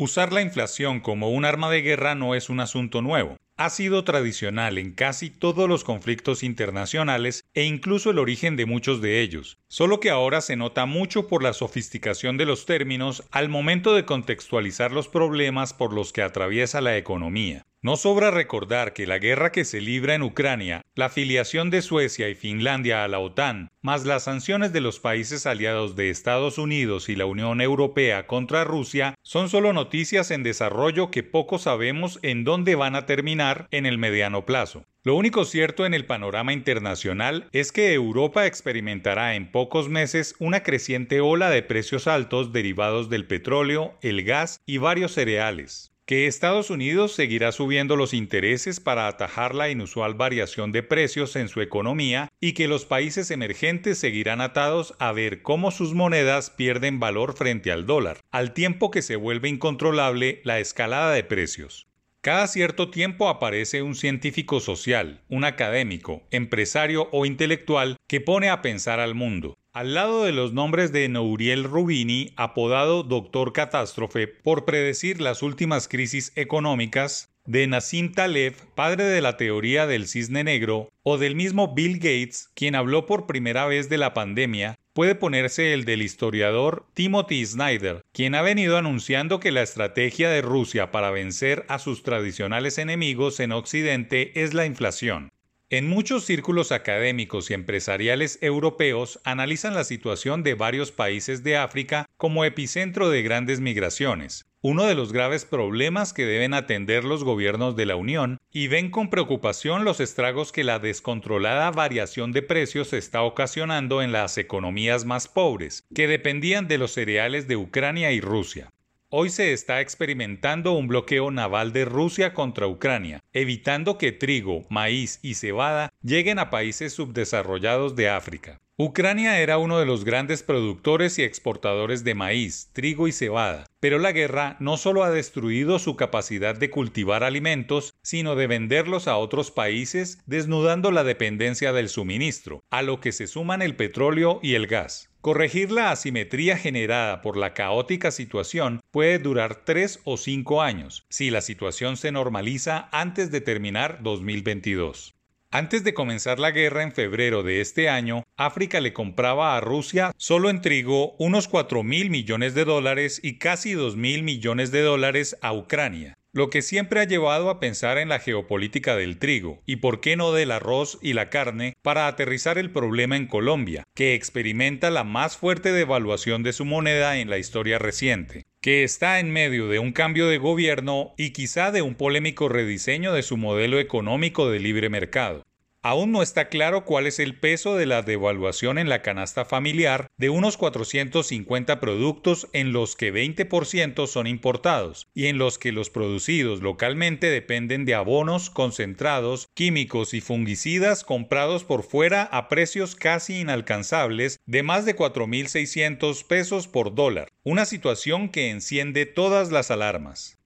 Usar la inflación como un arma de guerra no es un asunto nuevo. Ha sido tradicional en casi todos los conflictos internacionales e incluso el origen de muchos de ellos, solo que ahora se nota mucho por la sofisticación de los términos al momento de contextualizar los problemas por los que atraviesa la economía. No sobra recordar que la guerra que se libra en Ucrania, la afiliación de Suecia y Finlandia a la OTAN, más las sanciones de los países aliados de Estados Unidos y la Unión Europea contra Rusia, son solo noticias en desarrollo que poco sabemos en dónde van a terminar en el mediano plazo. Lo único cierto en el panorama internacional es que Europa experimentará en pocos meses una creciente ola de precios altos derivados del petróleo, el gas y varios cereales que Estados Unidos seguirá subiendo los intereses para atajar la inusual variación de precios en su economía y que los países emergentes seguirán atados a ver cómo sus monedas pierden valor frente al dólar, al tiempo que se vuelve incontrolable la escalada de precios. Cada cierto tiempo aparece un científico social, un académico, empresario o intelectual que pone a pensar al mundo, al lado de los nombres de Nouriel Rubini, apodado Doctor Catástrofe por predecir las últimas crisis económicas, de Nassim Taleb, padre de la teoría del cisne negro, o del mismo Bill Gates, quien habló por primera vez de la pandemia, puede ponerse el del historiador Timothy Snyder, quien ha venido anunciando que la estrategia de Rusia para vencer a sus tradicionales enemigos en Occidente es la inflación. En muchos círculos académicos y empresariales europeos analizan la situación de varios países de África como epicentro de grandes migraciones, uno de los graves problemas que deben atender los gobiernos de la Unión, y ven con preocupación los estragos que la descontrolada variación de precios está ocasionando en las economías más pobres, que dependían de los cereales de Ucrania y Rusia. Hoy se está experimentando un bloqueo naval de Rusia contra Ucrania, evitando que trigo, maíz y cebada lleguen a países subdesarrollados de África. Ucrania era uno de los grandes productores y exportadores de maíz, trigo y cebada, pero la guerra no solo ha destruido su capacidad de cultivar alimentos, sino de venderlos a otros países, desnudando la dependencia del suministro, a lo que se suman el petróleo y el gas. Corregir la asimetría generada por la caótica situación puede durar tres o cinco años, si la situación se normaliza antes de terminar 2022. Antes de comenzar la guerra en febrero de este año, África le compraba a Rusia solo en trigo unos 4 mil millones de dólares y casi 2 mil millones de dólares a Ucrania lo que siempre ha llevado a pensar en la geopolítica del trigo y por qué no del arroz y la carne para aterrizar el problema en Colombia, que experimenta la más fuerte devaluación de su moneda en la historia reciente que está en medio de un cambio de gobierno y quizá de un polémico rediseño de su modelo económico de libre mercado. Aún no está claro cuál es el peso de la devaluación en la canasta familiar de unos 450 productos en los que 20% son importados y en los que los producidos localmente dependen de abonos concentrados, químicos y fungicidas comprados por fuera a precios casi inalcanzables de más de 4.600 pesos por dólar, una situación que enciende todas las alarmas.